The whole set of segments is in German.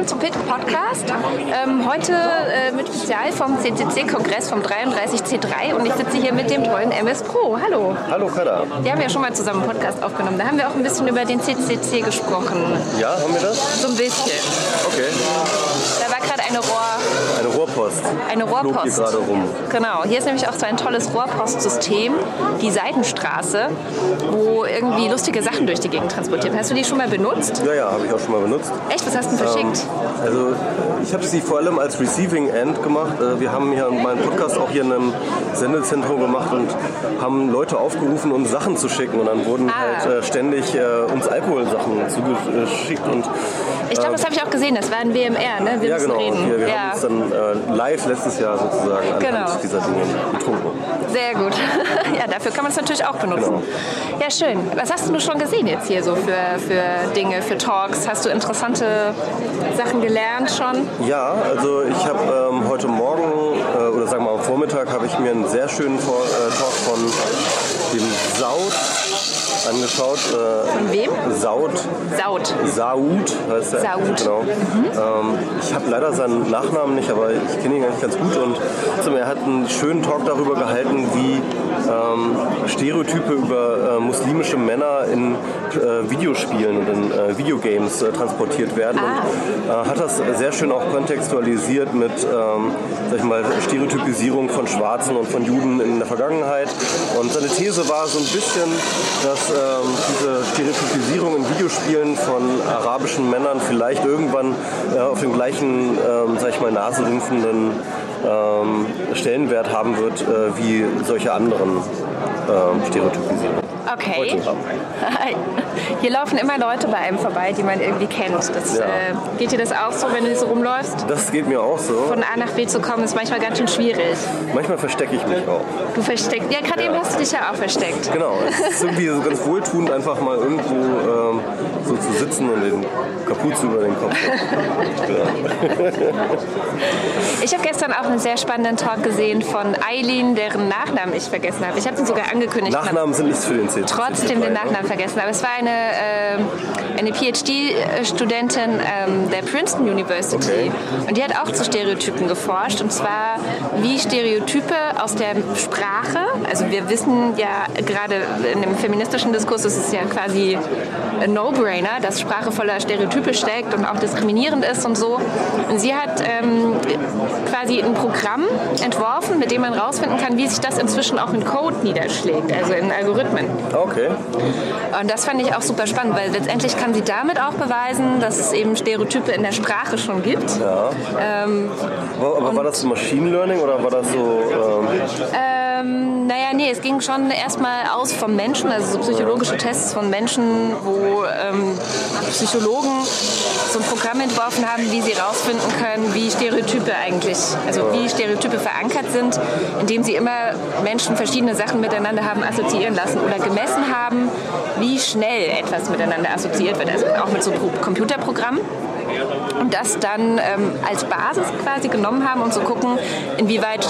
willkommen zum Pit Podcast. Ähm, heute äh, mit Spezial vom CCC-Kongress vom 33C3 und ich sitze hier mit dem tollen MS Pro. Hallo. Hallo Kada. Wir haben ja schon mal zusammen einen Podcast aufgenommen. Da haben wir auch ein bisschen über den CCC gesprochen. Ja, haben wir das? So ein bisschen. Okay. Da war gerade eine Rohr... Eine Rohrpost. Eine Rohrpost. Hier gerade rum. Genau. Hier ist nämlich auch so ein tolles Rohrpostsystem, die Seitenstraße, wo irgendwie lustige Sachen durch die Gegend transportiert. Hast du die schon mal benutzt? Ja, ja, habe ich auch schon mal benutzt. Echt? Was hast du denn verschickt? Also ich habe sie vor allem als Receiving End gemacht. Äh, Wir haben hier meinen Podcast auch hier in einem Sendezentrum gemacht und haben Leute aufgerufen, uns Sachen zu schicken. Und dann wurden Ah. halt äh, ständig äh, uns Alkoholsachen zugeschickt. Und Ich glaube, das habe ich auch gesehen. Das war ein WMR, ne? Wir ja, genau. reden. Wir, wir ja. haben uns dann live letztes Jahr sozusagen anhand Genau. dieser Dinge getrunken. Sehr gut. ja, dafür kann man es natürlich auch benutzen. Ja, schön. Was hast du schon gesehen jetzt hier so für, für Dinge, für Talks? Hast du interessante Sachen gelernt schon? Ja, also ich habe ähm, heute Morgen äh, oder sagen wir mal am Vormittag habe ich mir einen sehr schönen Vor äh, Talk von dem Saud angeschaut. Äh, Von wem? Saud, Saud. Saud heißt er. Saud. Genau. Ähm, ich habe leider seinen Nachnamen nicht, aber ich kenne ihn eigentlich ganz gut und also, er hat einen schönen Talk darüber gehalten, wie ähm, Stereotype über äh, muslimische Männer in äh, Videospielen und in äh, Videogames äh, transportiert werden. Und, äh, hat das sehr schön auch kontextualisiert mit ähm, sag ich mal, Stereotypisierung von Schwarzen und von Juden in der Vergangenheit. Und seine These war so ein bisschen, dass ähm, diese Stereotypisierung in Videospielen von arabischen Männern vielleicht irgendwann äh, auf den gleichen, ähm, sag ich mal, naserümpfenden ähm, Stellenwert haben wird, wie solche anderen ähm, Stereotypisierungen. Okay. Hier laufen immer Leute bei einem vorbei, die man irgendwie kennt. Das, Ja. äh, geht dir das auch so, wenn du so rumläufst? Das geht mir auch so. Von A nach B zu kommen, ist manchmal ganz schön schwierig. Manchmal verstecke ich mich auch. Du versteckst. Ja, gerade eben hast du dich ja auch versteckt. Genau, es ist irgendwie so ganz wohltuend, einfach mal irgendwo ähm, so zu sitzen und den Kapuze über den Kopf. Ich habe gestern auch einen sehr spannenden Talk gesehen von Eileen, deren Nachnamen ich vergessen habe. Ich habe ihn sogar angekündigt. Nachnamen sind nichts für den CC. trotzdem den Nachnamen vergessen. Aber es war eine, äh, eine PhD-Studentin ähm, der Princeton University. Okay. Und die hat auch zu Stereotypen geforscht. Und zwar, wie Stereotype aus der Sprache, also wir wissen ja gerade in dem feministischen Diskurs ist es ja quasi ein No-Brainer, dass Sprache voller Stereotype steckt und auch diskriminierend ist und so. Und sie hat ähm, quasi ein Programm entworfen, mit dem man rausfinden kann, wie sich das inzwischen auch in Code niederschlägt, also in Algorithmen. Okay. Und das fand ich auch super spannend, weil letztendlich kann sie damit auch beweisen, dass es eben Stereotype in der Sprache schon gibt. Ja. Ähm, Aber, aber war das so Machine Learning oder war das so. Ähm, ähm, naja, nee, es ging schon erstmal aus vom Menschen, also so psychologische Tests von Menschen, wo ähm, Psychologen so ein Programm entworfen haben, wie sie herausfinden können, wie Stereotype eigentlich, also wie Stereotype verankert sind, indem sie immer Menschen verschiedene Sachen miteinander haben assoziieren lassen oder gemessen haben, wie schnell etwas miteinander assoziiert wird, also auch mit so Pro Computerprogrammen und das dann ähm, als Basis quasi genommen haben, um zu gucken, inwieweit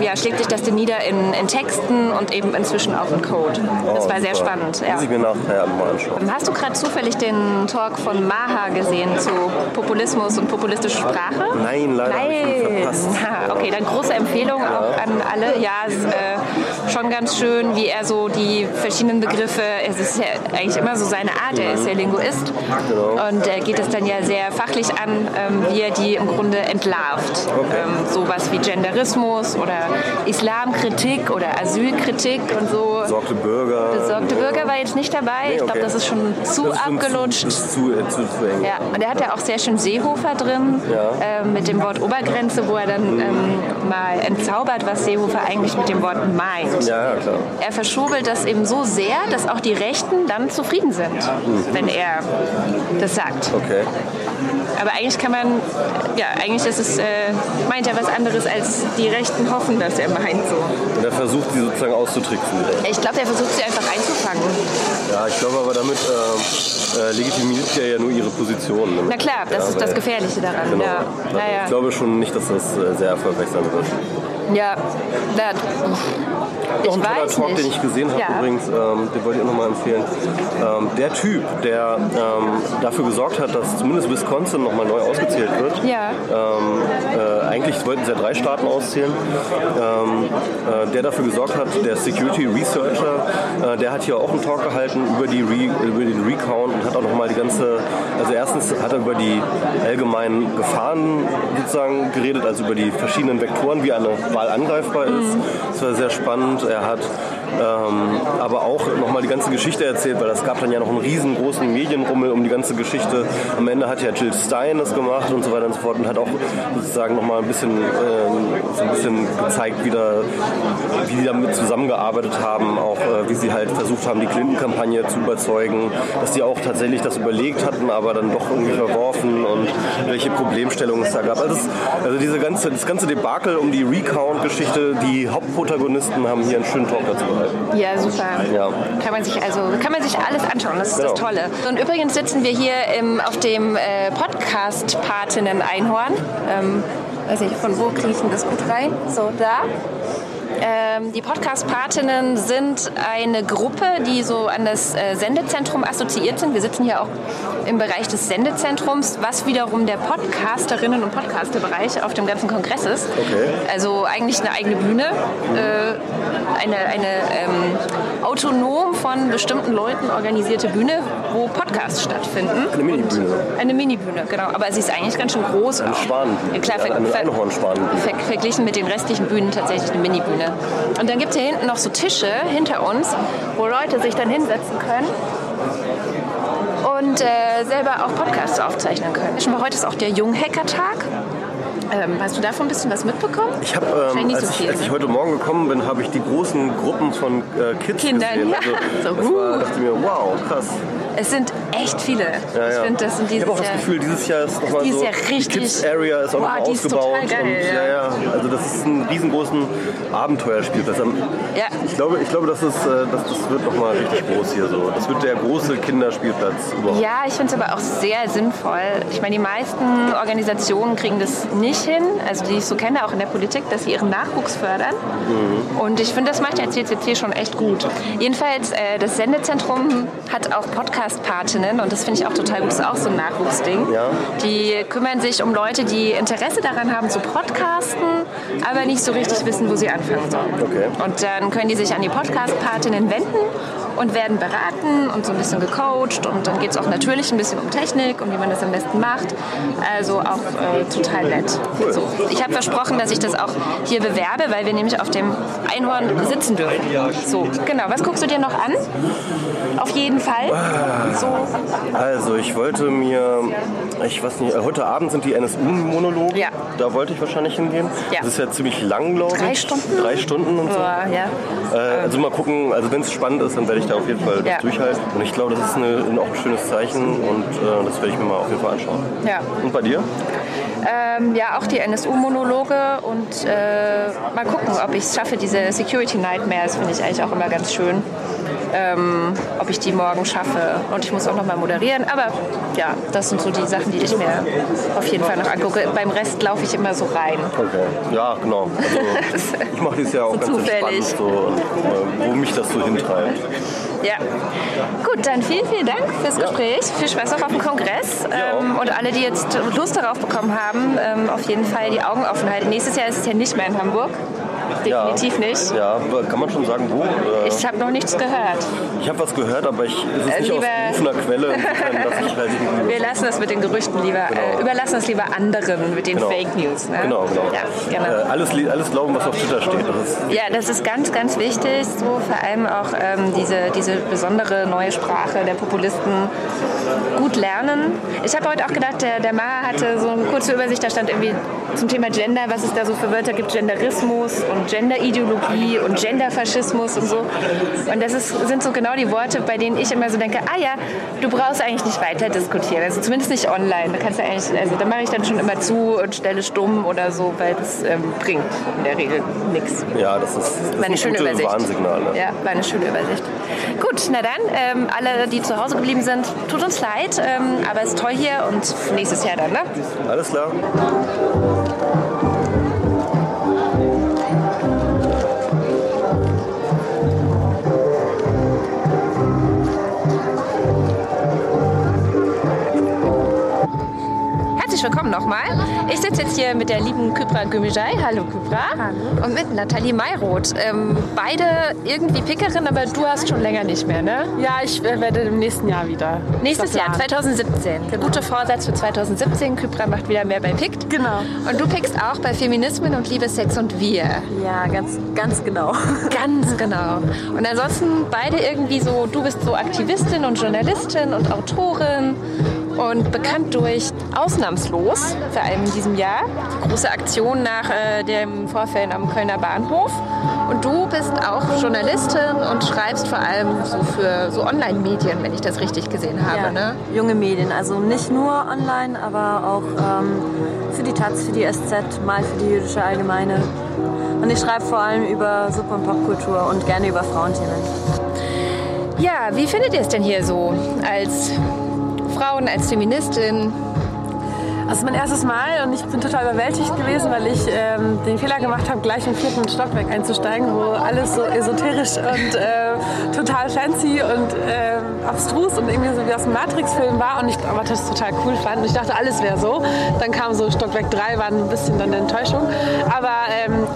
ja, schlägt sich das denn nieder in, in Texten und eben inzwischen auch in Code. Das war sehr spannend. Ja. Muss ich mir nachher mal anschauen. Hast du gerade zufällig den Talk von Maha gesehen zu Populismus und populistische Sprache? Nein, leider Nein. verpasst. Okay, dann große Empfehlung auch an alle. Ja, es äh, schon ganz schön, wie er so die verschiedenen Begriffe, es ist ja eigentlich immer so seine Art, er ist ja Linguist und er geht es dann ja sehr fachlich an, ähm, wie er die im Grunde entlarvt. Okay. Ähm, sowas wie Genderismus oder Islamkritik oder Asylkritik und so. Besorgte Bürger. Besorgte Bürger war jetzt nicht dabei. Nee, Ich glaube, okay. das ist schon zu Das ist abgelutscht. Zu, das ist zu, äh, zu, zu. Ja, und er hat ja auch sehr schön Seehofer drin, Ja. ähm, mit dem Wort Obergrenze, wo er dann ähm, mal entzaubert, was Seehofer eigentlich mit dem Wort meint. Ja, ja, klar. Er verschobelt das eben so sehr, dass auch die Rechten dann zufrieden sind, wenn er das sagt. Okay. Aber eigentlich kann man, ja, eigentlich ist es, äh, meint er was anderes, als die Rechten hoffen, dass er meint so. Und er versucht, sie sozusagen auszutricksen. Ich glaube, er versucht sie einfach einzufangen. Ja, ich glaube aber damit ähm, äh, legitimiert er ja nur ihre Position. Ne? Na klar, das Ja, ist das Gefährliche daran. Genau. Ja. Also Naja. Ich glaube schon nicht, dass das äh, sehr erfolgreich sein wird. Ja, das. Ich Noch ein toller Talk, nicht. den ich gesehen habe Ja. übrigens, ähm, den wollte ich auch nochmal empfehlen. Ähm, der Typ, der ähm, dafür gesorgt hat, dass zumindest Wisconsin nochmal neu ausgezählt wird. Ja. Ähm, äh, eigentlich wollten sie ja drei Staaten auszählen. Ähm, äh, der dafür gesorgt hat, der Security Researcher, äh, der hat hier auch einen Talk gehalten über, die Re, über den Recount und hat auch nochmal die ganze, also erstens hat er über die allgemeinen Gefahren sozusagen geredet, also über die verschiedenen Vektoren, wie eine Wahl angreifbar ist. Das war sehr spannend. Er hat ähm, aber auch nochmal die ganze Geschichte erzählt, weil es gab dann ja noch einen riesengroßen Medienrummel um die ganze Geschichte. Am Ende hat ja Jill Stein das gemacht und so weiter und so fort und hat auch sozusagen nochmal ein bisschen, ähm, so ein bisschen gezeigt, wie, da, wie die damit zusammengearbeitet haben, auch äh, wie sie halt versucht haben, die Clinton-Kampagne zu überzeugen, dass die auch tatsächlich das überlegt hatten, aber dann doch irgendwie verworfen und welche Problemstellungen es da gab. Also, das, also diese ganze, das ganze Debakel um die Recount-Geschichte, die Hauptprotagonisten haben hier einen schönen Talk dazu gehalten. Ja, super. Ja. Kann man sich also kann man sich alles anschauen. Das ist Genau. das Tolle. Und übrigens sitzen wir hier im, auf dem äh, Podcast Patinnen Einhorn. Ähm, weiß nicht, von wo kriege ich denn das gut rein? So da. Ähm, die Podcast-Patinnen sind eine Gruppe, die so an das äh, Sendezentrum assoziiert sind. Wir sitzen hier auch im Bereich des Sendezentrums, was wiederum der Podcasterinnen- und Podcasterbereich auf dem ganzen Kongress ist. Okay. Also eigentlich eine eigene Bühne, äh, eine, eine ähm, autonom von bestimmten Leuten organisierte Bühne, wo Podcasts stattfinden. Eine Minibühne. Eine Minibühne, genau. Aber sie ist eigentlich ganz schön groß. Eine. Schwanenbühne. Ja, klar, ver Ja, eine ver Einhornschwanenbühne. ver verglichen mit den restlichen Bühnen tatsächlich eine Minibühne. Und dann gibt es hier hinten noch so Tische hinter uns, wo Leute sich dann hinsetzen können und äh, selber auch Podcasts aufzeichnen können. Schon mal heute ist auch der Junghacker-Tag. Ähm, hast du davon ein bisschen was mitbekommen? Ich habe, ähm, als, so ich, viel, als ich ne? heute Morgen gekommen bin, habe ich die großen Gruppen von äh, Kids Kindern, gesehen. ja. Also, So, das war, uh. dachte mir, wow, krass. Es sind echt viele. Ja, ich ja. finde, das sind ich dieses habe auch das. Gefühl, dieses Jahr ist nochmal Dieses so, Jahr richtig- die Kids Area ist auch Boah, noch ist ausgebaut. total geil, und, ja. ja, also das ist ein riesengroßen Abenteuerspielplatz. Am- Ja. Ich glaube, ich glaube das, ist, äh, das, das wird nochmal richtig groß hier so. Das wird der große Kinderspielplatz überhaupt. Ja, ich finde es aber auch sehr sinnvoll. Ich meine, die meisten Organisationen kriegen das nicht hin, also die ich so kenne, auch in der Politik, dass sie ihren Nachwuchs fördern. Und ich finde, das macht der CCC schon echt gut. Jedenfalls, äh, das Sendezentrum hat auch Podcast-Patinnen und das finde ich auch total gut. Das ist auch so ein Nachwuchsding. Ja. Die kümmern sich um Leute, die Interesse daran haben zu podcasten, aber nicht so richtig wissen, wo sie anfangen sollen. Okay. Und dann können die sich an die Podcast-Patinnen wenden und werden beraten und so ein bisschen gecoacht. Und dann geht es auch natürlich ein bisschen um Technik und wie man das am besten macht. Also auch äh, total nett. So. Ich habe versprochen, dass ich das auch hier bewerbe, weil wir nämlich auf dem Einhorn sitzen dürfen. So, genau. Was guckst du dir noch an? Auf jeden Fall. So. Also ich wollte mir, ich weiß nicht, äh, heute Abend sind die NSU-Monologe. Ja. Da wollte ich wahrscheinlich hingehen. Ja. Das ist ja ziemlich lang, glaube ich. Drei Stunden? Drei Stunden und so. Ja. Äh, also mal gucken, also wenn es spannend ist, dann werde ich da auf jeden Fall Ja. durchhalten. Und ich glaube, das ist eine, auch ein schönes Zeichen und äh, das werde ich mir mal auf jeden Fall anschauen. Ja. Und bei dir? Ähm, ja, auch die NSU-Monologe und äh, mal gucken, ob ich es schaffe. Diese Security Nightmares finde ich eigentlich auch immer ganz schön. Ähm, ob ich die morgen schaffe. Und ich muss auch noch mal moderieren. Aber ja, das sind so die Sachen, die ich mir auf jeden Fall noch angucke. Beim Rest laufe ich immer so rein. Okay. Ja, genau. Also, ich mache dieses Jahr auch So ganz zufällig. entspannt, so, äh, wo mich das so hintreibt. Ja. Gut, dann vielen, vielen Dank fürs Ja. Gespräch. Viel Spaß noch auf dem Kongress. Ähm, und alle, die jetzt Lust darauf bekommen haben, ähm, auf jeden Fall die Augen offen halten. Nächstes Jahr ist es ja nicht mehr in Hamburg. Definitiv ja. nicht. Ja, kann man schon sagen, wo? Äh, Ich habe noch nichts gehört. ich habe was gehört, aber ich, es ist Äh, nicht aus berufener Quelle. Ich Wir lassen das mit den Gerüchten lieber, äh, überlassen es lieber anderen mit den Genau. Fake News. Ne? Genau, genau. Ja, genau. Äh, alles, alles glauben, was auf Twitter steht. Das ist, Ja, das ist ganz, ganz wichtig. So vor allem auch ähm, diese, diese besondere neue Sprache der Populisten gut lernen. Ich habe heute auch gedacht, der, der Ma hatte so eine kurze Übersicht, da stand irgendwie zum Thema Gender, was es da so für Wörter gibt, Genderismus und Genderideologie und Genderfaschismus und so. Und das ist, sind so genau die Worte, bei denen ich immer so denke, ah ja, du brauchst eigentlich nicht weiter diskutieren, also zumindest nicht online. Da kannst du eigentlich, also da mache ich dann schon immer zu und stelle stumm oder so, weil das ähm, bringt in der Regel nichts. ja, das ist, das War eine ein schöne Übersicht. Warnsignal. Ne? Ja, war eine schöne Übersicht. Gut, na dann, ähm, alle, die zu Hause geblieben sind, tut uns leid, ähm, aber es ist toll hier und nächstes Jahr dann, ne? Alles klar. Willkommen nochmal. Ich sitze jetzt hier mit der lieben Kypra Gümijay. Hallo Kypra. Hallo. Und mit Nathalie Mayroth. Ähm, beide irgendwie Pickerin, aber du hast schon länger nicht mehr, ne? Ja, ich werde im nächsten Jahr wieder. Nächstes Jahr, 2017. Genau. Guter Vorsatz für 2017. Kypra macht wieder mehr bei Pickt. Genau. Und du pickst auch bei Feminismen und Liebe, Sex und Wir. Ja, ganz, ganz genau. Ganz genau. Und ansonsten beide irgendwie so, du bist so Aktivistin und Journalistin und Autorin und bekannt durch Ausnahmslos, vor allem in diesem Jahr. Große Aktion nach äh, dem Vorfällen am Kölner Bahnhof. Und du bist auch Journalistin und schreibst vor allem so für so Online-Medien, wenn ich das richtig gesehen habe. Ja, ne? junge Medien, also nicht nur online, aber auch ähm, für die Taz, für die SZ, mal für die jüdische Allgemeine. Und ich schreibe vor allem über Suppe- und Popkultur und gerne über Frauenthemen. Ja, wie findet ihr es denn hier so als Frauen, als Feministin? Das ist mein erstes Mal und ich bin total überwältigt gewesen, weil ich ähm, den Fehler gemacht habe, gleich im vierten Stockwerk einzusteigen, wo alles so esoterisch und äh, total fancy und äh, abstrus und irgendwie so wie aus dem Matrix-Film war und ich aber das total cool fand. Und ich dachte, alles wäre so. Dann kam so Stockwerk 3, war ein bisschen dann eine Enttäuschung. Aber ähm,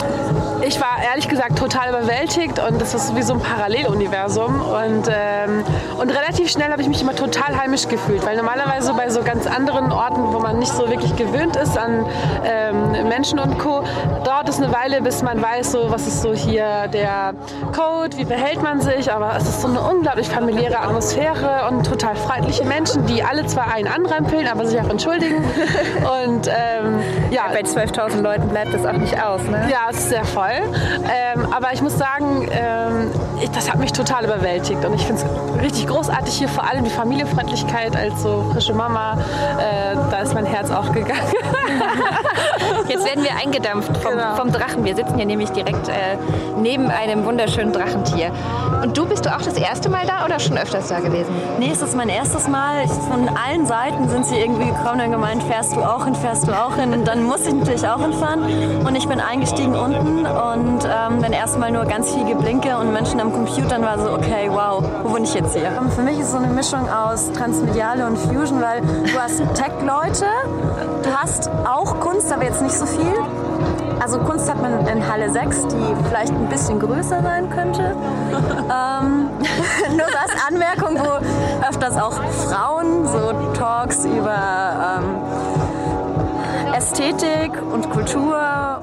ich war ehrlich gesagt total überwältigt und das ist wie so ein Paralleluniversum. Und, ähm, und relativ schnell habe ich mich immer total heimisch gefühlt, weil normalerweise bei so ganz anderen Orten, wo man nicht so wirklich gewöhnt ist an ähm, Menschen und Co., dauert es eine Weile, bis man weiß, so, was ist so hier der Code, wie verhält man sich. Aber es ist so eine unglaublich familiäre Atmosphäre und total freundliche Menschen, die alle zwar einen anrempeln, aber sich auch entschuldigen. Und ähm, ja, Bei 12.000 Leuten bleibt das auch nicht aus, ne? ja, es ist sehr voll. Ähm, aber ich muss sagen, ähm, ich, das hat mich total überwältigt. Und ich finde es richtig großartig hier, vor allem die Familienfreundlichkeit als so frische Mama. Äh, da ist mein Herz aufgegangen. Jetzt werden wir eingedampft vom, Genau. vom Drachen. Wir sitzen hier nämlich direkt äh, neben einem wunderschönen Drachentier. Und du bist du auch das erste Mal da oder schon öfters da gewesen? Nee, es ist mein erstes Mal. Ich, von allen Seiten sind sie irgendwie gekommen und gemeint, fährst du auch hin, fährst du auch hin. Und dann muss ich natürlich auch hinfahren. Und ich bin eingestiegen unten und ähm, dann erstmal nur ganz viel Geblinke und Menschen am Computern war so, okay, wow, wo bin ich jetzt hier? Ähm, Für mich ist es so eine Mischung aus Transmediale und Fusion, weil du hast Tech-Leute, du hast auch Kunst, aber jetzt nicht so viel. Also Kunst hat man in Halle 6, die vielleicht ein bisschen größer sein könnte. ähm, nur als Anmerkung, wo öfters auch Frauen so Talks über ähm, Ästhetik und Kultur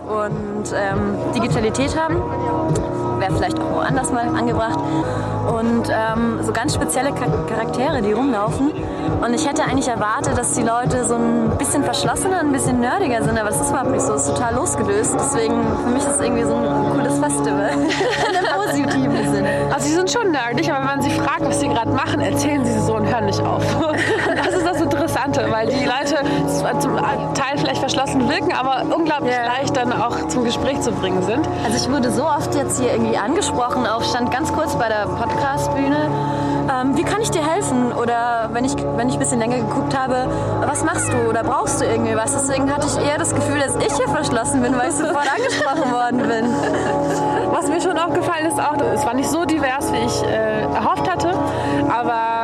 und ähm, Digitalität haben. Wäre vielleicht auch woanders mal angebracht. Und ähm, so ganz spezielle Char- Charaktere, die rumlaufen. Und ich hätte eigentlich erwartet, dass die Leute so ein bisschen verschlossener, ein bisschen nerdiger sind, aber das ist überhaupt nicht so. Es ist total losgelöst. Deswegen, für mich ist es irgendwie so ein cooles Festival. In einem positiven Sinn. Also sie sind schon nerdig, aber wenn man sie fragt, was sie gerade machen, erzählen sie so und hören nicht auf. Das ist das Interessante, weil die Leute zum Teil vielleicht verschlossen wirken, aber unglaublich Ja. leicht dann auch zum Gespräch zu bringen sind. Also ich wurde so oft jetzt hier irgendwie angesprochen, auch stand ganz kurz bei der Podcast-Bühne. Ähm, wie kann ich dir helfen? Oder wenn ich, wenn ich ein bisschen länger geguckt habe, was machst du oder brauchst du irgendwie was? Deswegen hatte ich eher das Gefühl, dass ich hier verschlossen bin, weil ich sofort angesprochen worden bin. Was mir schon aufgefallen ist, auch, es war nicht so divers, wie ich äh, erhofft hatte, aber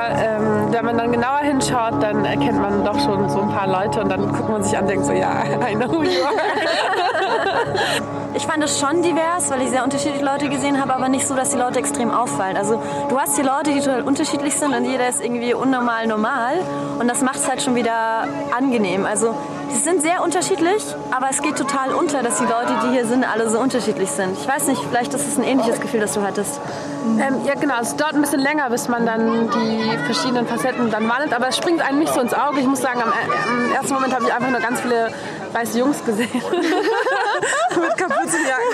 wenn man dann genauer hinschaut, dann erkennt man doch schon so ein paar Leute und dann guckt man sich an und denkt so, ja, I know who you are. Ich fand es schon divers, weil ich sehr unterschiedliche Leute gesehen habe, aber nicht so, dass die Leute extrem auffallen. Also du hast die Leute, die total unterschiedlich sind und jeder ist irgendwie unnormal normal und das macht es halt schon wieder angenehm. Also sie sind sehr unterschiedlich, aber es geht total unter, dass die Leute, die hier sind, alle so unterschiedlich sind. Ich weiß nicht, vielleicht ist es ein ähnliches Gefühl, das du hattest. Ähm, ja, genau. Es dauert ein bisschen länger, bis man dann die verschiedenen Facetten dann wandelt. Aber es springt einem nicht so ins Auge. Ich muss sagen, am, äh, am ersten Moment habe ich einfach nur ganz viele weiße Jungs gesehen. Mit Kapuzenjacken.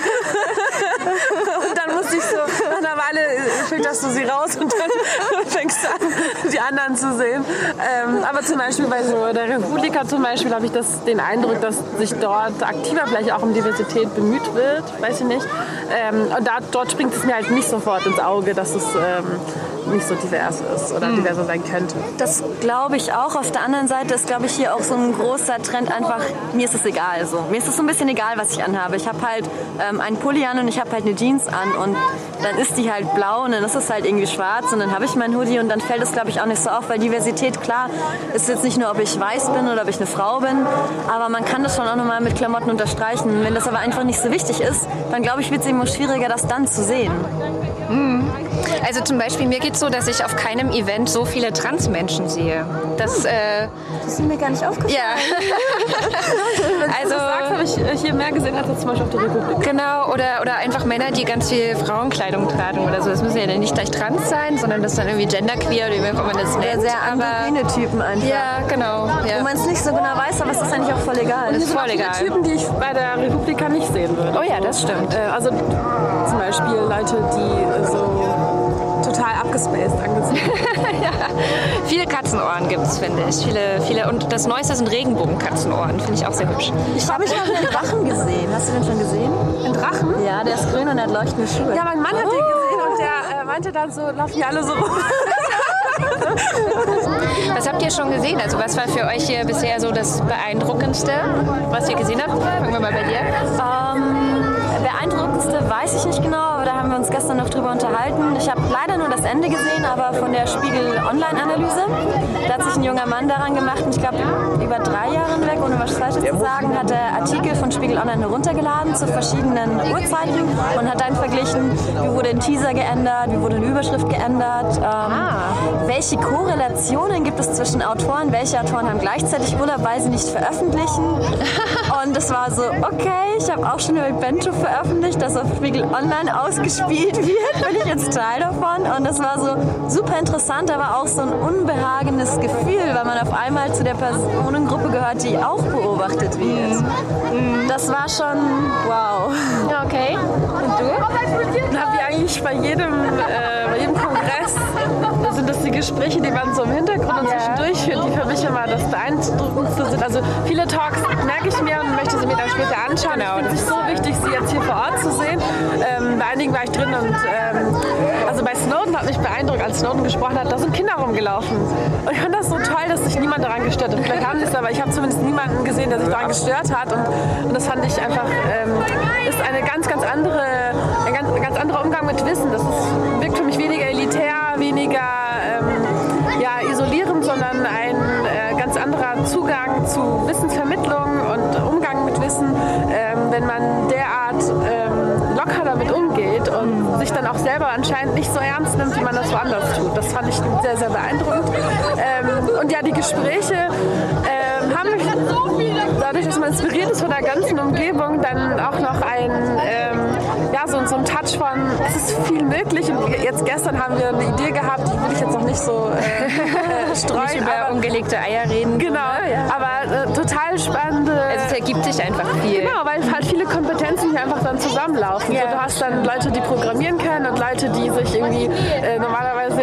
dann musste ich so, nach einer Weile filterst du sie raus und dann fängst du an, die anderen zu sehen. Ähm, aber zum Beispiel bei so der Republika zum Beispiel habe ich das, den Eindruck, dass sich dort aktiver vielleicht auch um Diversität bemüht wird. Weiß ich nicht. Ähm, und da, dort springt es mir halt nicht sofort ins Auge, dass es ähm, nicht so divers ist oder diverser sein könnte. Das glaube ich auch. Auf der anderen Seite ist, glaube ich, hier auch so ein großer Trend einfach, mir ist es egal. So. Mir ist es so ein bisschen egal, was ich anhabe. Ich habe halt ähm, einen Pulli an und ich habe halt eine Jeans an und dann ist die halt blau und dann ist es halt irgendwie schwarz und dann habe ich meinen Hoodie und dann fällt es, glaube ich, auch nicht so auf, weil Diversität, klar, ist jetzt nicht nur, ob ich weiß bin oder ob ich eine Frau bin, aber man kann das schon auch nochmal mit Klamotten unterstreichen. Wenn das aber einfach nicht so wichtig ist, dann glaube ich, wird es immer schwieriger, das dann zu sehen. Also zum Beispiel, mir geht es so, dass ich auf keinem Event so viele Transmenschen sehe. Das, äh, Das ist mir gar nicht aufgefallen. ja. also, Das habe ich äh, hier mehr gesehen als zum Beispiel auf der Republik. genau, oder, oder einfach Männer, die ganz viel Frauenkleidung tragen oder so. Das müssen ja dann nicht gleich trans sein, sondern das ist dann irgendwie genderqueer oder wie auch immer man das nennt. Sehr androgyne Typen einfach. ja, genau. Wo Ja. man es nicht so genau weiß, aber es ist eigentlich auch voll egal. ist voll egal. Typen, die ich bei der Republika nicht sehen würde. Oh ja, das stimmt. Äh, also zum Beispiel Leute, die äh, so total abgespaced angezogen sind. Viele Katzenohren gibt es, finde ich. Viele, viele, und das Neueste sind Regenbogenkatzenohren, finde ich auch sehr hübsch. Ich habe schon einen Drachen gesehen. Hast du den schon gesehen? Ein Drachen? Ja, der ist grün und hat leuchtende Schuhe. Ja, mein Mann hat den gesehen und der äh, meinte dann so, laufen die alle so rum. Was habt ihr schon gesehen? Also was war für euch hier bisher so das Beeindruckendste, was ihr gesehen habt? Fangen wir mal bei dir. Ähm, beeindruckendste weiß ich nicht genau, da haben wir uns gestern noch drüber unterhalten. Ich habe leider nur das Ende gesehen, aber von der Spiegel Online-Analyse. Da hat sich ein junger Mann daran gemacht und ich glaube über drei Jahre hinweg, ohne was Falsches zu sagen, hat er Artikel von Spiegel Online heruntergeladen zu verschiedenen Uhrzeiten und hat dann verglichen, wie wurde ein Teaser geändert, wie wurde eine Überschrift geändert, ähm, welche Korrelationen gibt es zwischen Autoren, welche Autoren haben gleichzeitig Urlaub, weil sie nicht veröffentlichen. Und es war so, okay, ich habe auch schon über Bento veröffentlicht, das auf Spiegel Online ausgespielt wird, bin ich jetzt Teil davon. Und das war so super interessant, aber auch so ein unbehagenes Gefühl, weil man auf einmal zu der Personengruppe gehört, die auch beobachtet wird. Das war schon wow. Ja, okay. Und du? Na, wie eigentlich bei jedem, äh, bei jedem Kongress sind das die Gespräche, die man so im Hintergrund und zwischendurch führt, die für mich immer das Beeindruckendste sind. Also viele Talks merke ich mir und möchte sie mir dann später anschauen. Genau, es so wichtig, sie jetzt hier vor Ort zu sehen. Ähm, bei einigen war ich drin und ähm, also bei Snowden hat mich beeindruckt, als Snowden gesprochen hat, da sind Kinder rumgelaufen. Und ich fand das so toll, dass sich niemand daran gestört hat. Vielleicht haben sie es, aber ich habe zumindest niemanden gesehen, der sich daran gestört hat. Und, und das fand ich einfach, ähm, ist eine ganz, ganz andere, ein ganz, anderer Umgang mit Wissen. Das ist, wirkt für mich weniger elitär, weniger ähm, ja, isolierend, sondern ein äh, ganz anderer Zugang zu Wissensvermittlung und Umgang mit Wissen, ähm, wenn man derart ähm, locker damit umgeht und sich dann auch selber anscheinend nicht so ernst nimmt, wie man das woanders tut. Das fand ich sehr, sehr beeindruckend. Ähm, und ja, die Gespräche ähm, haben dadurch, dass man inspiriert ist von der ganzen Umgebung, dann auch noch ein, ähm, ja, so, so ein Touch von, es ist viel möglich. Und jetzt gestern haben wir eine Idee gehabt, die will ich jetzt noch nicht so äh, äh, streuen. Nicht über aber, ungelegte Eier reden. genau, aber äh, total spannende. Also es ergibt sich einfach viel. Genau, weil halt viele Kompetenzen hier einfach dann zusammenlaufen. Ja. So, du hast dann Leute, die programmieren können und Leute, die sich irgendwie äh, normalerweise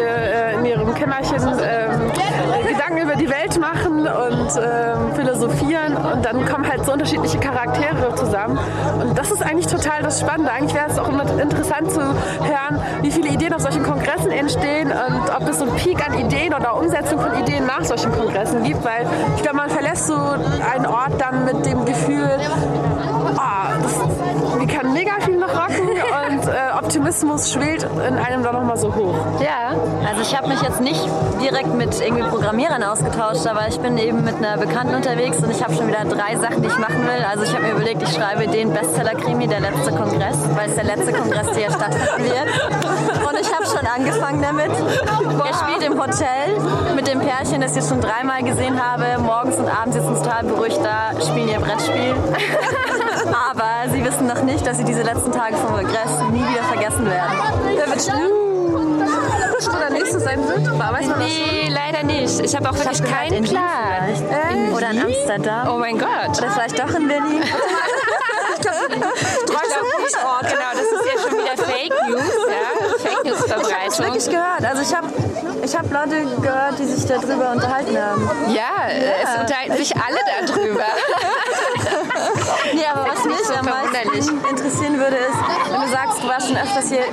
ihrem Kämmerchen ähm, äh, Gedanken über die Welt machen und ähm, philosophieren und dann kommen halt so unterschiedliche Charaktere zusammen. Und das ist eigentlich total das Spannende. Eigentlich wäre es auch immer interessant zu hören, wie viele Ideen auf solchen Kongressen entstehen und ob es so einen Peak an Ideen oder Umsetzung von Ideen nach solchen Kongressen gibt, weil ich glaube, man verlässt so einen Ort dann mit dem Gefühl, ah, das, wir können mega viel noch rocken und äh, Optimismus schwelt in einem dann nochmal so hoch. Ja. Also ich habe mich jetzt nicht direkt mit irgendwie Programmierern ausgetauscht, aber ich bin eben mit einer Bekannten unterwegs und ich habe schon wieder drei Sachen, die ich machen will. Also ich habe mir überlegt, ich schreibe den Bestseller-Krimi, der letzte Kongress, weil es der letzte Kongress, der stattfinden wird. Und ich habe schon angefangen damit. Er spielt im Hotel mit dem Pärchen, das ich jetzt schon dreimal gesehen habe. Morgens und abends sitzen sie total beruhigt da, spielen ihr Brettspiel. Aber sie wissen noch nicht, dass sie diese letzten Tage vom Kongress nie wieder vergessen werden. Wer wird Wo der nächste sein wird? Weiß man? Nee, leider nicht. Ich habe auch wirklich gehört, keinen Plan. In, oder in Amsterdam. Oh mein Gott. Oder vielleicht doch in Berlin. Ich glaub, oh, genau, das ist ja schon wieder Fake News, ja? Fake News Ich habe wirklich gehört. Also ich habe ich hab Leute gehört, die sich darüber unterhalten haben. Ja, es unterhalten sich alle darüber. Nee, aber was mich am meisten interessieren würde, ist, wenn du sagst, du warst schon öfters hier,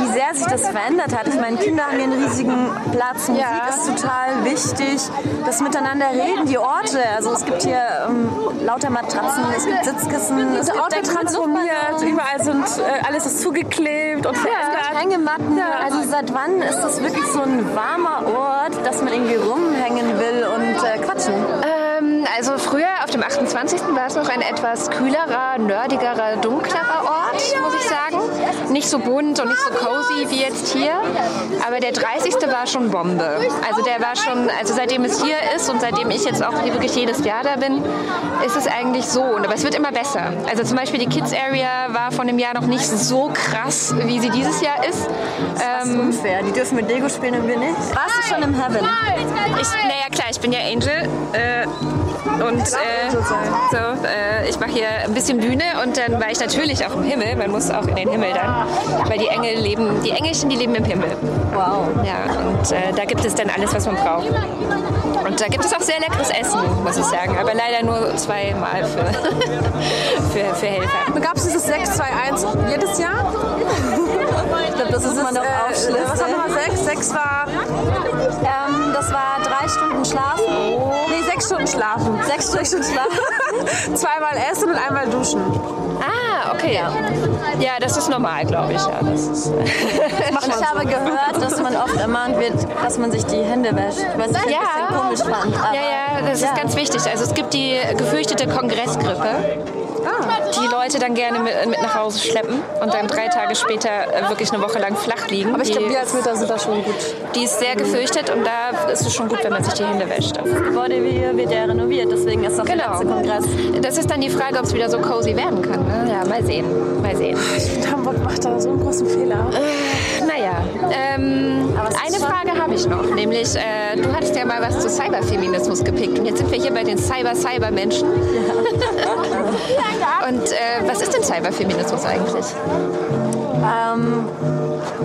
wie sehr sich das verändert hat. Ich meine, Kinder haben hier einen riesigen Platz, Musik Ja. ist total wichtig, das Miteinander reden, die Orte. Also es gibt hier ähm, lauter Matratzen, es gibt Sitzkissen, es gibt Ort wird transformiert, überall sind, äh, alles ist zugeklebt und Ja, verändert. Hängematten. Also seit wann ist das wirklich so ein warmer Ort, dass man irgendwie rumhängen will und äh, quatschen? Ähm, also früher auf dem 28. war es noch ein etwas kühlerer, nerdigerer, dunklerer Ort, muss ich sagen. Nicht so bunt und nicht so cozy wie jetzt hier. Aber der 30. war schon Bombe. Also der war schon, also seitdem es hier ist und seitdem ich jetzt auch hier wirklich jedes Jahr da bin, ist es eigentlich so. Und aber es wird immer besser. Also zum Beispiel die Kids Area war von dem Jahr noch nicht so krass, wie sie dieses Jahr ist. Das ist unfair. Die dürfen mit Lego spielen und wir nicht. Warst du schon im Heaven? Ich, naja, klar, ich bin ja Angel. Äh, und äh, so, äh, ich mache hier ein bisschen Bühne und dann war ich natürlich auch im Himmel. Man muss auch in den Himmel dann, weil die Engel leben, die Engelchen, die leben im Himmel. Wow. Ja, und äh, da gibt es dann alles, was man braucht. Und da gibt es auch sehr leckeres Essen, muss ich sagen. Aber leider nur zweimal für, für, für Helfer. Gab es dieses 621 jedes Jahr? Ich glaube, das ist man doch Äh, aufschlüsseln. was war Nummer 6? 6 war Ähm, das war drei Stunden schlafen. nee, 6 Stunden schlafen. Sechs Stunden schlafen. Zweimal essen und einmal duschen. Ah, okay. Ja, ja das ist normal, glaube ich. Ja, das ist, Ich habe gehört, dass man oft ermahnt wird, dass man sich die Hände wäscht. Was ich ein Ja. bisschen komisch fand. Aber Ja, ja, das ist ganz wichtig. Also es gibt die gefürchtete Kongressgrippe, Leute dann gerne mit, mit nach Hause schleppen und dann drei Tage später äh, wirklich eine Woche lang flach liegen. Aber ich glaube, die, wir als Mütter sind da schon gut. die ist sehr gefürchtet und da ist es schon gut, wenn man sich die Hände wäscht. Das Gebäude hier wird ja renoviert, deswegen ist auch der Genau. letzte Kongress. Das ist dann die Frage, ob es wieder so cozy werden kann. Ne? Ja, mal sehen. Mal sehen. Hamburg macht da so einen großen Fehler. Ähm, eine Frage habe ich noch, nämlich äh, du hattest ja mal was zu Cyberfeminismus gepickt und jetzt sind wir hier bei den Cyber-Cyber-Menschen. und äh, was ist denn Cyberfeminismus eigentlich? Ähm,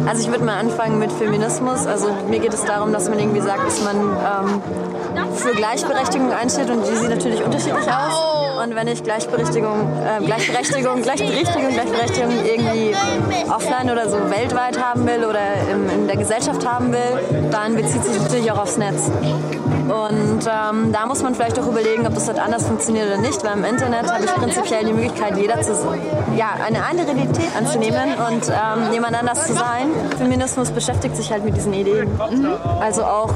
also ich würde mal anfangen mit Feminismus. Also mir geht es darum, dass man irgendwie sagt, dass man ähm, für Gleichberechtigung einsteht und die sieht natürlich unterschiedlich aus. Und wenn ich Gleichberechtigung, äh, Gleichberechtigung, Gleichberechtigung, Gleichberechtigung irgendwie offline oder so weltweit haben will oder im, in der Gesellschaft haben will, dann bezieht sich natürlich auch aufs Netz. Und ähm, da muss man vielleicht auch überlegen, ob das dort anders funktioniert oder nicht, weil im Internet habe ich prinzipiell die Möglichkeit, jeder zu, ja, eine andere Identität anzunehmen und ähm, jemand anders zu sein. Feminismus beschäftigt sich halt mit diesen Ideen. Also auch,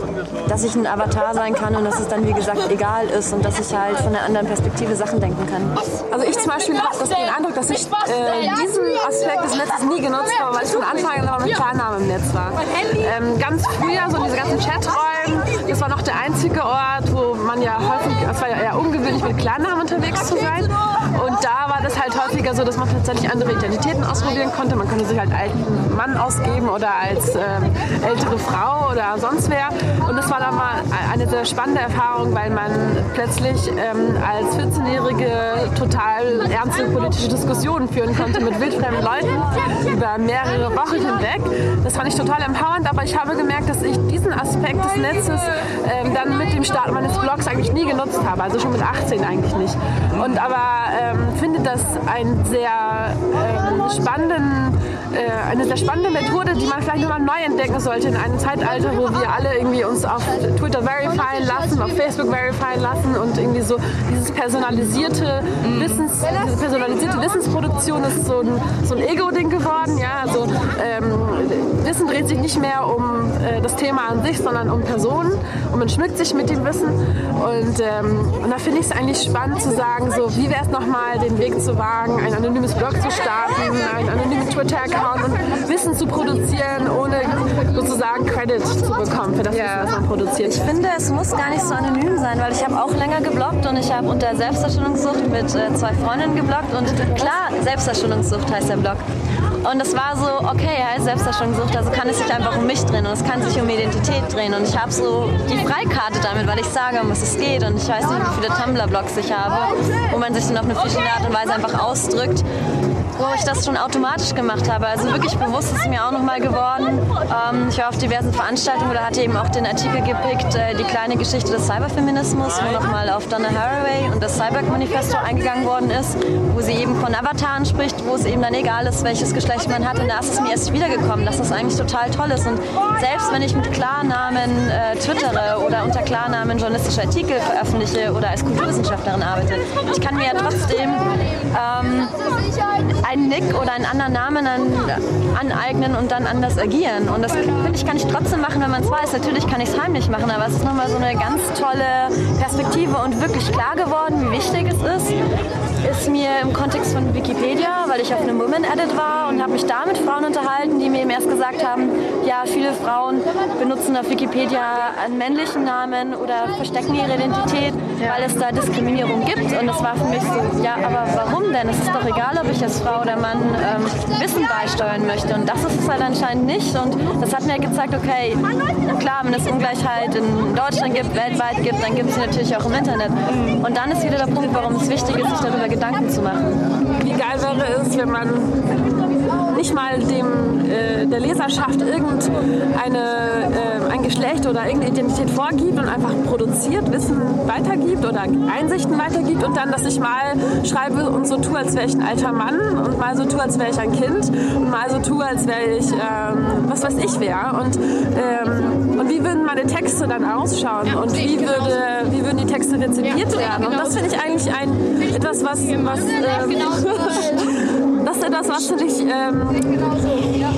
dass ich ein Avatar sein kann und dass es dann, wie gesagt, egal ist und dass ich halt von einer anderen Perspektive Sachen denken kann. Also ich zum Beispiel habe den Eindruck, dass ich äh, diesen Aspekt des Netzes nie genutzt habe, weil ich von Anfang an immer mit Klarnamen im Netz war. Ähm, ganz früher, so diese ganzen Chaträumen, das war noch der einzige Ort, wo man ja häufig, es war ja eher ungewöhnlich, mit Klarnamen unterwegs zu sein. Und da war das halt häufiger so, dass man tatsächlich andere Identitäten ausprobieren konnte. Man konnte sich halt alten Mann ausgeben oder als ähm, ältere Frau oder sonst wer. Und das war dann mal eine sehr spannende Erfahrung, weil man plötzlich ähm, als 14-Jährige total ernste politische Diskussionen führen konnte mit wildfremden Leuten über mehrere Wochen hinweg. Das fand ich total empowernd, aber ich habe gemerkt, dass ich diesen Aspekt des Netzes ähm, dann mit dem Start meines Blogs eigentlich nie genutzt habe, also schon mit 18 eigentlich nicht. Und aber ähm, finde das ein sehr ähm, spannenden, äh, eine sehr spannende Methode, die man vielleicht nochmal neu entdecken sollte in einem Zeitalter, wo wir alle irgendwie uns auf Twitter verifieren lassen, auf Facebook verifieren lassen und irgendwie so dieses personalisierte Wissens, diese personalisierte Wissensproduktion ist so ein, so ein Ego-Ding geworden. Ja? Also, ähm, Wissen dreht sich nicht mehr um äh, das Thema an sich, sondern um Personen und man schmückt sich mit dem Wissen. Und, ähm, und da finde ich es eigentlich spannend zu sagen, so, wie wäre es nochmal, den Weg zu wagen, ein anonymes Blog zu starten, einen anonymen Twitter-Account und Wissen zu produzieren, ohne sozusagen Credit zu bekommen für das Wissen, was man produziert. Ich finde, es muss gar nicht so anonym sein, weil ich habe auch länger gebloggt und ich habe unter Selbsterstellungssucht mit äh, zwei Freundinnen gebloggt und klar, Selbsterstellungssucht heißt der Blog. Und es war so, okay, er heißt Selbsterstellungssucht, also kann es sich einfach um mich drehen und es kann sich um Identität drehen. Und ich habe so die Freikarte damit, weil ich sage, um was es geht. Und ich weiß nicht, wie viele Tumblr-Blogs ich habe, wo man sich dann auf eine verschiedene Art und Weise einfach ausdrückt. Wo ich das schon automatisch gemacht habe. Also wirklich bewusst ist es mir auch nochmal geworden. Ähm, ich war auf diversen Veranstaltungen oder hatte eben auch den Artikel gepickt, äh, die kleine Geschichte des Cyberfeminismus, wo nochmal auf Donna Haraway und das Cyberg-Manifesto eingegangen worden ist, wo sie eben von Avataren spricht, wo es eben dann egal ist, welches Geschlecht man hat. Und da ist es mir erst wiedergekommen, dass das eigentlich total toll ist. Und selbst wenn ich mit Klarnamen äh, twittere oder unter Klarnamen journalistische Artikel veröffentliche oder als Kulturwissenschaftlerin arbeite, ich kann mir ja trotzdem ähm, einen Nick oder einen anderen Namen an, aneignen und dann anders agieren. Und das finde ich, kann ich trotzdem machen, wenn man es weiß. Natürlich kann ich es heimlich machen, aber es ist nochmal so eine ganz tolle Perspektive und wirklich klar geworden, wie wichtig es ist, ist mir im Kontext von Wikipedia, weil ich auf einem Women Edit war und habe mich da mit Frauen unterhalten, die mir eben erst gesagt haben, ja, viele Frauen benutzen auf Wikipedia einen männlichen Namen oder verstecken ihre Identität, weil es da Diskriminierung gibt. Und das war für mich so, ja, aber warum denn? Es ist doch egal, ob ich als Frau oder Mann ähm, Wissen beisteuern möchte. Und das ist es halt anscheinend nicht. Und das hat mir gezeigt, okay, klar, wenn es Ungleichheit in Deutschland gibt, weltweit gibt, dann gibt es sie natürlich auch im Internet. Und dann ist wieder der Punkt, warum es wichtig ist, sich darüber Gedanken zu machen. Wie geil wäre es, wenn man nicht mal dem, äh, der Leserschaft irgendeine, äh, ein Geschlecht oder irgendeine Identität vorgibt und einfach produziert, Wissen weitergibt oder Einsichten weitergibt und dann, dass ich mal schreibe und so tue, als wäre ich ein alter Mann und mal so tue, als wäre ich ein Kind und mal so tue, als wäre ich, ähm, was weiß ich wer. Und, ähm, und wie würden meine Texte dann ausschauen und wie, würde, wie würden die Texte rezipiert werden? Und das finde ich eigentlich ein, etwas, was, was ähm, das ist etwas, was finde ich, ähm,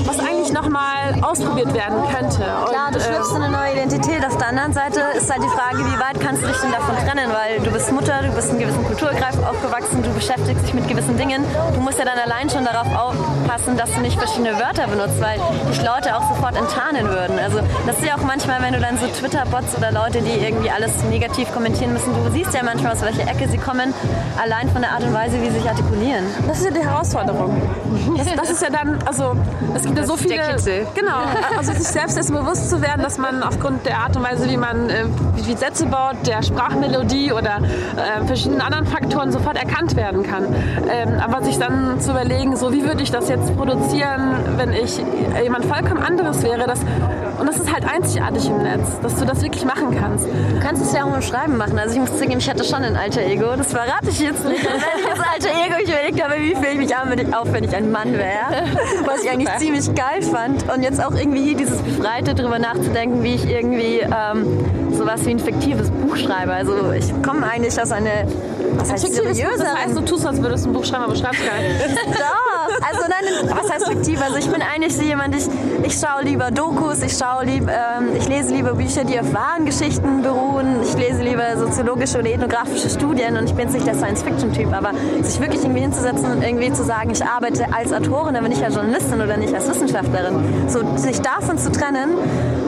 was eigentlich nochmal ausprobiert werden könnte. Klar, du schlüpfst in eine neue Identität. Auf der anderen Seite ist halt die Frage, wie weit kannst du dich denn davon trennen? Weil du bist Mutter, du bist in gewissen Kulturkreis aufgewachsen, du beschäftigst dich mit gewissen Dingen. Du musst ja dann allein schon darauf aufpassen, dass du nicht verschiedene Wörter benutzt, weil dich Leute auch sofort enttarnen würden. Also das ist ja auch manchmal, wenn du dann so Twitter-Bots oder Leute, die irgendwie alles negativ kommentieren müssen, du siehst ja manchmal, aus welcher Ecke sie kommen, allein von der Art und Weise, wie sie sich artikulieren. Das ist ja die Herausforderung. Das, das ist ja dann, also es gibt ja so viele. Genau, also sich selbst dessen bewusst zu werden, dass man aufgrund der Art und Weise, wie man äh, wie Sätze baut, der Sprachmelodie oder äh, verschiedenen anderen Faktoren sofort erkannt werden kann. Ähm, aber sich dann zu überlegen, so wie würde ich das jetzt produzieren, wenn ich jemand vollkommen anderes wäre, das, und das ist halt einzigartig im Netz, dass du das wirklich machen kannst. Du kannst es ja auch im Schreiben machen. Also ich muss zugeben, ich hatte schon ein alter Ego. Das verrate ich jetzt nicht. Wenn ich das alter Ego ich überlegt habe, wie fühle ich mich an, wenn ich, auf, wenn ich ein Mann wäre. Was ich eigentlich ziemlich geil fand. Und jetzt auch irgendwie hier dieses Befreite, darüber nachzudenken, wie ich irgendwie ähm, sowas wie ein fiktives Buch schreibe. Also ich komme eigentlich aus einer was heißt seriöser? Das heißt, du tust, als würdest du ein Buch schreiben, aber schreibst gar nicht. Doch, also nein, was heißt fiktiv? Also ich bin eigentlich so jemand, ich, ich schaue lieber Dokus, ich schaue lieb, ähm, ich lese lieber Bücher, die auf wahren Geschichten beruhen, ich lese lieber soziologische oder ethnografische Studien und ich bin jetzt nicht der Science-Fiction-Typ, aber sich wirklich irgendwie hinzusetzen und irgendwie zu sagen, ich arbeite als Autorin, aber nicht als Journalistin oder nicht als Wissenschaftlerin, so sich davon zu trennen,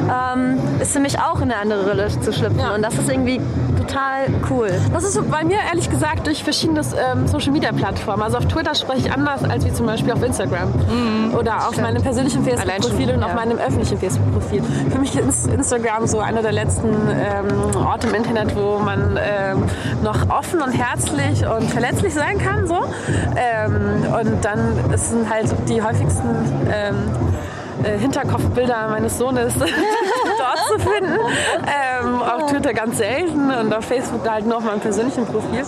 ähm, ist für mich auch in eine andere Rolle zu schlüpfen ja. und das ist irgendwie total cool. Das ist bei mir ehrlich gesagt durch verschiedene ähm, Social Media Plattformen. Also auf Twitter spreche ich anders als wie zum Beispiel auf Instagram mhm, oder auf meinem persönlichen Facebook-Profil und ja. auf meinem öffentlichen Facebook-Profil. Für mich ist Instagram so einer der letzten ähm, Orte im Internet, wo man ähm, noch offen und herzlich und verletzlich sein kann. So. Ähm, und dann sind halt die häufigsten ähm, äh, Hinterkopfbilder meines Sohnes dort zu finden. Ähm, auf Twitter ganz selten und auf Facebook halt nur auf meinem persönlichen Profil.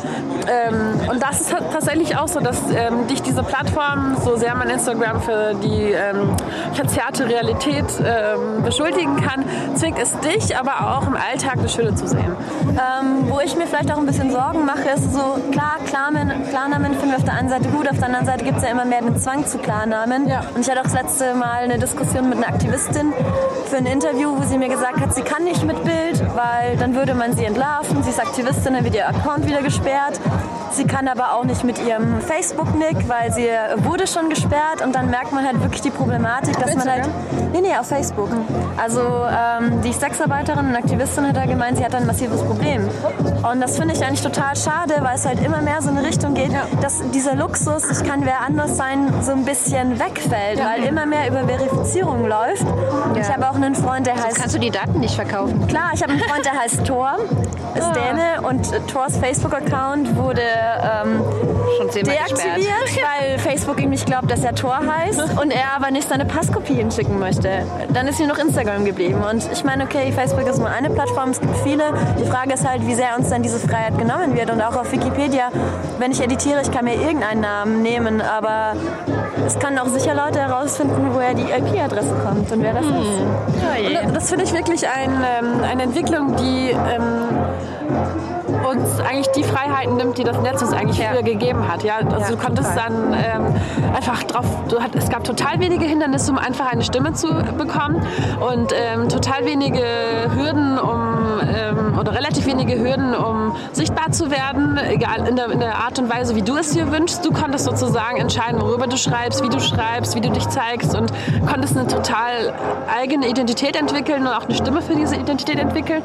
Ähm, und das ist tatsächlich auch so, dass ähm, dich diese Plattform, so sehr man Instagram für die ähm, verzerrte Realität ähm, beschuldigen kann, zwingt es dich aber auch im Alltag eine Schöne zu sehen. Ähm, wo ich mir vielleicht auch ein bisschen Sorgen mache, ist so, klar, Klarnamen, Klarnamen finden wir auf der einen Seite gut, auf der anderen Seite gibt es ja immer mehr den Zwang zu Klarnamen. Ja. Und ich hatte auch das letzte Mal eine Diskussion Diskussion mit einer Aktivistin für ein Interview, wo sie mir gesagt hat, sie kann nicht mit Bild, weil dann würde man sie entlarven. Sie ist Aktivistin, dann wird ihr Account wieder gesperrt. Sie kann aber auch nicht mit ihrem Facebook-Nick, weil sie wurde schon gesperrt und dann merkt man halt wirklich die Problematik, dass man halt... Nee, nee, auf Facebook. Also ähm, die Sexarbeiterin und Aktivistin hat da gemeint, sie hat ein massives Problem. Und das finde ich eigentlich total schade, weil es halt immer mehr so in eine Richtung geht, dass dieser Luxus, ich kann wer anders sein, so ein bisschen wegfällt, ja. weil immer mehr über Verifizierung läuft. Ja. Ich habe auch einen Freund, der heißt... kannst du die Daten nicht verkaufen. Klar, ich habe einen Freund, der heißt Thor, ist ah. Däne und Thors Facebook-Account wurde ähm, schon deaktiviert, weil Facebook ihm nicht glaubt, dass er Tor heißt und er aber nicht seine Passkopien schicken möchte. Dann ist hier noch Instagram geblieben. Und ich meine, okay, Facebook ist nur eine Plattform, es gibt viele. Die Frage ist halt, wie sehr uns dann diese Freiheit genommen wird. Und auch auf Wikipedia, wenn ich editiere, ich kann mir irgendeinen Namen nehmen, aber es können auch sicher Leute herausfinden, woher die IP-Adresse kommt und wer das ist. Und das finde ich wirklich ein, ähm, eine Entwicklung, die ähm, uns eigentlich die Freiheiten nimmt, die das Netz uns eigentlich früher gegeben hat. Ja? Also Ja, du konntest total. dann ähm, einfach drauf, du hat, es gab total wenige Hindernisse, um einfach eine Stimme zu bekommen und ähm, total wenige Hürden, um ähm, oder relativ wenige Hürden, um sichtbar zu werden, egal in der, in der Art und Weise, wie du es dir wünschst. Du konntest sozusagen entscheiden, worüber du schreibst, wie du schreibst, wie du dich zeigst und konntest eine total eigene Identität entwickeln und auch eine Stimme für diese Identität entwickeln.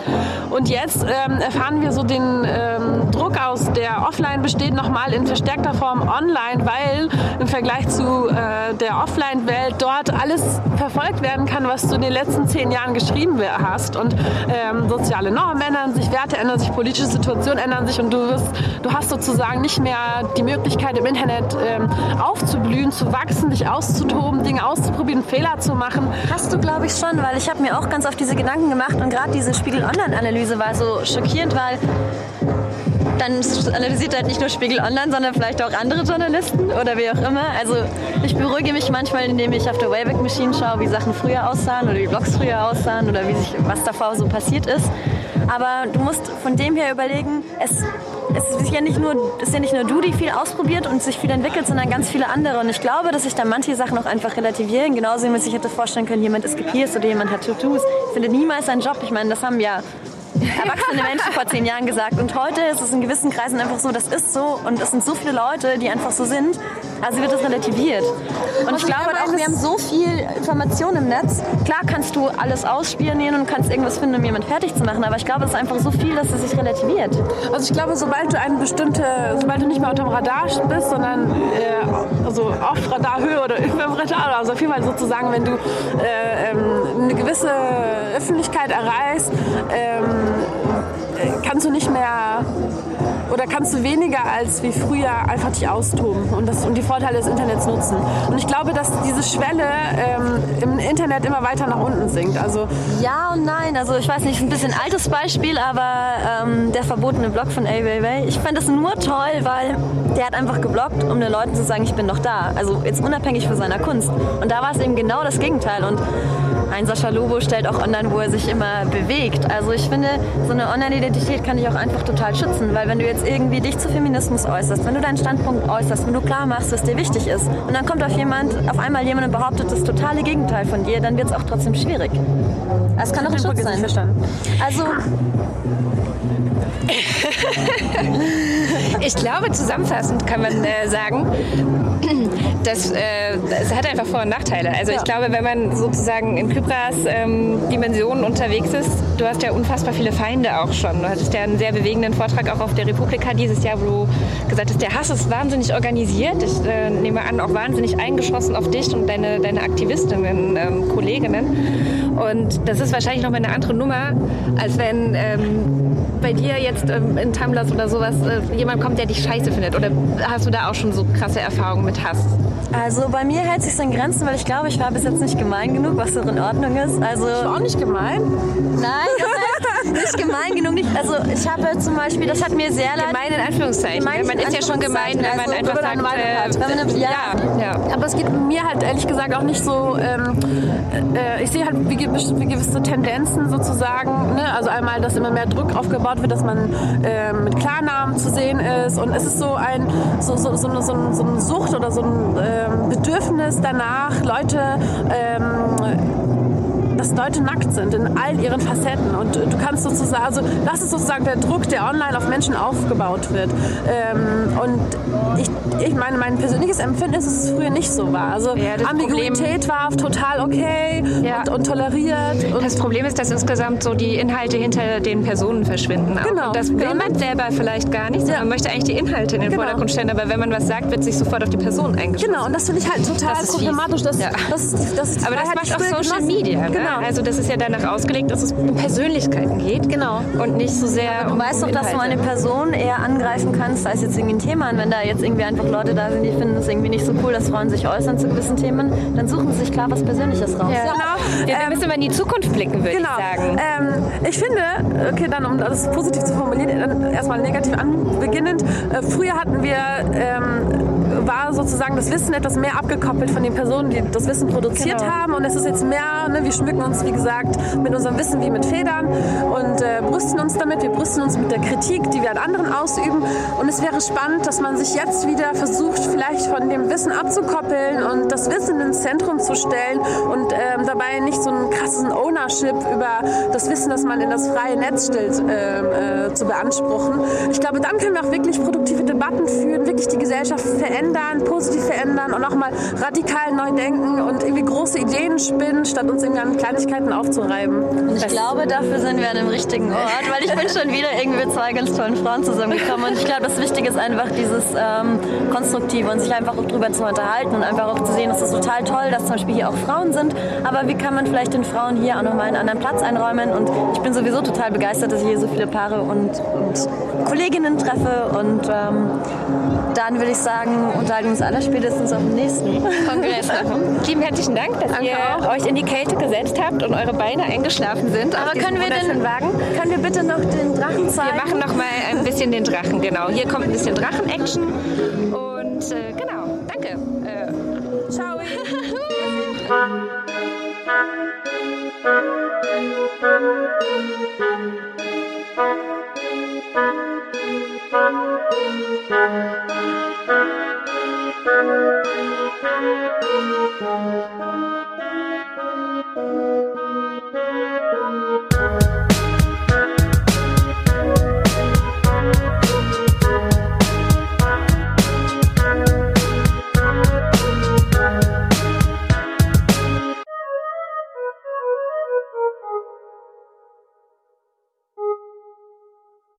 Und jetzt ähm, erfahren wir so den ähm, Druck aus, der offline besteht, nochmal in verstärkter Form online, weil im Vergleich zu äh, der Offline-Welt dort alles verfolgt werden kann, was du in den letzten zehn Jahren geschrieben hast. Und ähm, soziale Normen ändern sich, Werte ändern sich, politische Situationen ändern sich und du, wirst, du hast sozusagen nicht mehr die Möglichkeit im Internet ähm, aufzublühen, zu wachsen, dich auszutoben, Dinge auszuprobieren, Fehler zu machen. Hast du, glaube ich, schon, weil ich habe mir auch ganz oft diese Gedanken gemacht und gerade diese Spiegel-Online-Analyse war so schockierend, weil dann analysiert halt nicht nur Spiegel Online, sondern vielleicht auch andere Journalisten oder wie auch immer. Also ich beruhige mich manchmal, indem ich auf der Wayback Machine schaue, wie Sachen früher aussahen oder wie Blogs früher aussahen oder wie sich was davor so passiert ist. Aber du musst von dem her überlegen, es, es ist ja nicht nur, ist ja nicht nur du, die viel ausprobiert und sich viel entwickelt, sondern ganz viele andere. Und ich glaube, dass sich da manche Sachen auch einfach relativieren. Genauso wie man sich hätte vorstellen können, jemand ist gepierst oder jemand hat Tattoos. Findet niemals einen Job. Ich meine, das haben ja erwachsene Menschen vor zehn Jahren gesagt. Und heute ist es in gewissen Kreisen einfach so, das ist so. Und es sind so viele Leute, die einfach so sind. Also wird das relativiert. Und ich glaube auch, wir haben so viel Information im Netz. Klar kannst du alles ausspionieren und kannst irgendwas finden, um jemanden fertig zu machen. Aber ich glaube, es ist einfach so viel, dass es sich relativiert. Also ich glaube, sobald du eine bestimmte, sobald du nicht mehr unter dem Radar bist, sondern äh, also auf Radarhöhe oder über dem Radar, also auf jeden Fall sozusagen, wenn du äh, ähm, eine gewisse Öffentlichkeit erreichst, ähm, äh, kannst du nicht mehr oder kannst du weniger als wie früher einfach dich austoben und, das, und die Vorteile des Internets nutzen. Und ich glaube, dass diese Schwelle ähm, im Internet immer weiter nach unten sinkt. Also Ja und nein. Also ich weiß nicht, ein bisschen altes Beispiel, aber ähm, der verbotene Blog von Ai Weiwei. Ich fand das nur toll, weil der hat einfach geblockt, um den Leuten zu sagen, ich bin noch da. Also jetzt unabhängig von seiner Kunst. Und da war es eben genau das Gegenteil. Und ein Sascha Lobo stellt auch online, wo er sich immer bewegt. Also ich finde, so eine Online-Identität kann dich auch einfach total schützen, weil wenn du jetzt irgendwie dich zu Feminismus äußerst, wenn du deinen Standpunkt äußerst, wenn du klar machst, was dir wichtig ist, und dann kommt auf jemand, auf einmal jemand und behauptet das totale Gegenteil von dir, dann wird es auch trotzdem schwierig. Das kann doch ein Schutz sein. verstanden. Also Ich glaube, zusammenfassend kann man äh, sagen, dass äh, es hat einfach Vor- und Nachteile. Also ich glaube, wenn man sozusagen in Kypras ähm, Dimensionen unterwegs ist, du hast ja unfassbar viele Feinde auch schon. Du hattest ja einen sehr bewegenden Vortrag auch auf der Republika dieses Jahr, wo du gesagt hast, der Hass ist wahnsinnig organisiert. Ich äh, nehme an, auch wahnsinnig eingeschossen auf dich und deine, deine Aktivistinnen, ähm, Kolleginnen. Und das ist wahrscheinlich noch mal eine andere Nummer, als wenn ähm, bei dir jetzt ähm, in Tumblr oder sowas äh, jemand kommt, der dich scheiße findet? Oder hast du da auch schon so krasse Erfahrungen mit Hass? Also bei mir hält sich in Grenzen, weil ich glaube, ich war bis jetzt nicht gemein genug, was so in Ordnung ist. Also auch nicht gemein. nein, das heißt nicht gemein genug. Nicht. Also ich habe zum Beispiel, das hat mir sehr leid. Gemein in Anführungszeichen. Gemein ne? man in ist ja schon gemein, wenn man Anführungszeichen. einfach man sagt, äh, man ja. ja, ja. Aber es geht mir halt ehrlich gesagt auch nicht so. Ähm, äh, ich sehe halt wie, gewiss- wie gewisse Tendenzen sozusagen. Ne? Also einmal, dass immer mehr Druck aufgebaut wird, dass man ähm, mit Klarnamen zu sehen ist. Und es ist so ein so, so, so, eine, so, so eine Sucht oder so ein ähm, Bedürfnis danach, Leute. Ähm, dass Leute nackt sind in all ihren Facetten und du kannst sozusagen, also das ist sozusagen der Druck, der online auf Menschen aufgebaut wird. Ähm, und ich, ich meine, mein persönliches Empfinden ist, dass es früher nicht so war. Also Ja, Ambiguität war total okay Ja. und, und toleriert. Und Das Problem ist, dass insgesamt so die Inhalte hinter den Personen verschwinden. Genau, Und das will genau. man selber vielleicht gar nicht, sondern Ja. man möchte eigentlich die Inhalte in den Genau. Vordergrund stellen. Aber wenn man was sagt, wird sich sofort auf die Person eingeschossen. Genau, und das finde ich halt total Das problematisch. Das, das ist, das ist Aber das macht auch Social. Media. Ne? Genau. Genau. Also das ist ja danach ausgelegt, dass es um Persönlichkeiten geht. Genau. Und nicht so sehr Du um weißt doch, dass du eine Person eher angreifen kannst, als jetzt irgendwie ein Thema. Und wenn da jetzt irgendwie einfach Leute da sind, die finden es irgendwie nicht so cool, dass Frauen sich äußern zu gewissen Themen, dann suchen sie sich klar was Persönliches raus. Ja. Genau. Ja, wir müssen mal in die Zukunft blicken, würde Genau. ich sagen. Ähm, ich finde, okay, dann um das positiv zu formulieren, dann erstmal negativ anbeginnend. Äh, früher hatten wir, ähm, war sozusagen das Wissen etwas mehr abgekoppelt von den Personen, die das Wissen produziert Genau. haben. Und es ist jetzt mehr, ne, wir schmücken uns, wie gesagt, mit unserem Wissen wie mit Federn und äh, brüsten uns damit. Wir brüsten uns mit der Kritik, die wir an anderen ausüben. Und es wäre spannend, dass man sich jetzt wieder versucht, vielleicht von dem Wissen abzukoppeln und das Wissen ins Zentrum zu stellen und ähm, dabei nicht so einen krassen Ownership über das Wissen, das man in das freie Netz stellt, ähm, äh, zu beanspruchen. Ich glaube, dann können wir auch wirklich produktive Debatten führen, wirklich die Gesellschaft verändern, positiv verändern und auch mal radikal neu denken und irgendwie große Ideen spinnen, statt uns irgendwie an Kleinigkeiten aufzureiben. Und ich glaube, dafür sind wir an dem richtigen Ort, weil ich bin schon wieder irgendwie mit zwei ganz tollen Frauen zusammengekommen. Und ich glaube, das Wichtige ist einfach dieses ähm, Konstruktive und sich einfach auch drüber zu unterhalten und einfach auch zu sehen, es ist total toll, dass zum Beispiel hier auch Frauen sind. Aber wie kann man vielleicht den Frauen hier auch nochmal einen anderen Platz einräumen? Und ich bin sowieso total begeistert, dass ich hier so viele Paare und, und Kolleginnen treffe. Und ähm, dann würde ich sagen, unterhalten wir uns alle spätestens auf dem nächsten. Kongress. Lieben herzlichen Dank, dass Danke ihr auch. euch in die Kälte gesetzt habt und eure Beine eingeschlafen sind. Aber können wir, den, Wagen? können wir bitte noch den Drachen zeigen? Wir machen noch mal ein bisschen den Drachen, genau. Hier kommt ein bisschen Drachen-Action. Und äh, genau, danke. Äh, Ciao! Thank you. Thank you.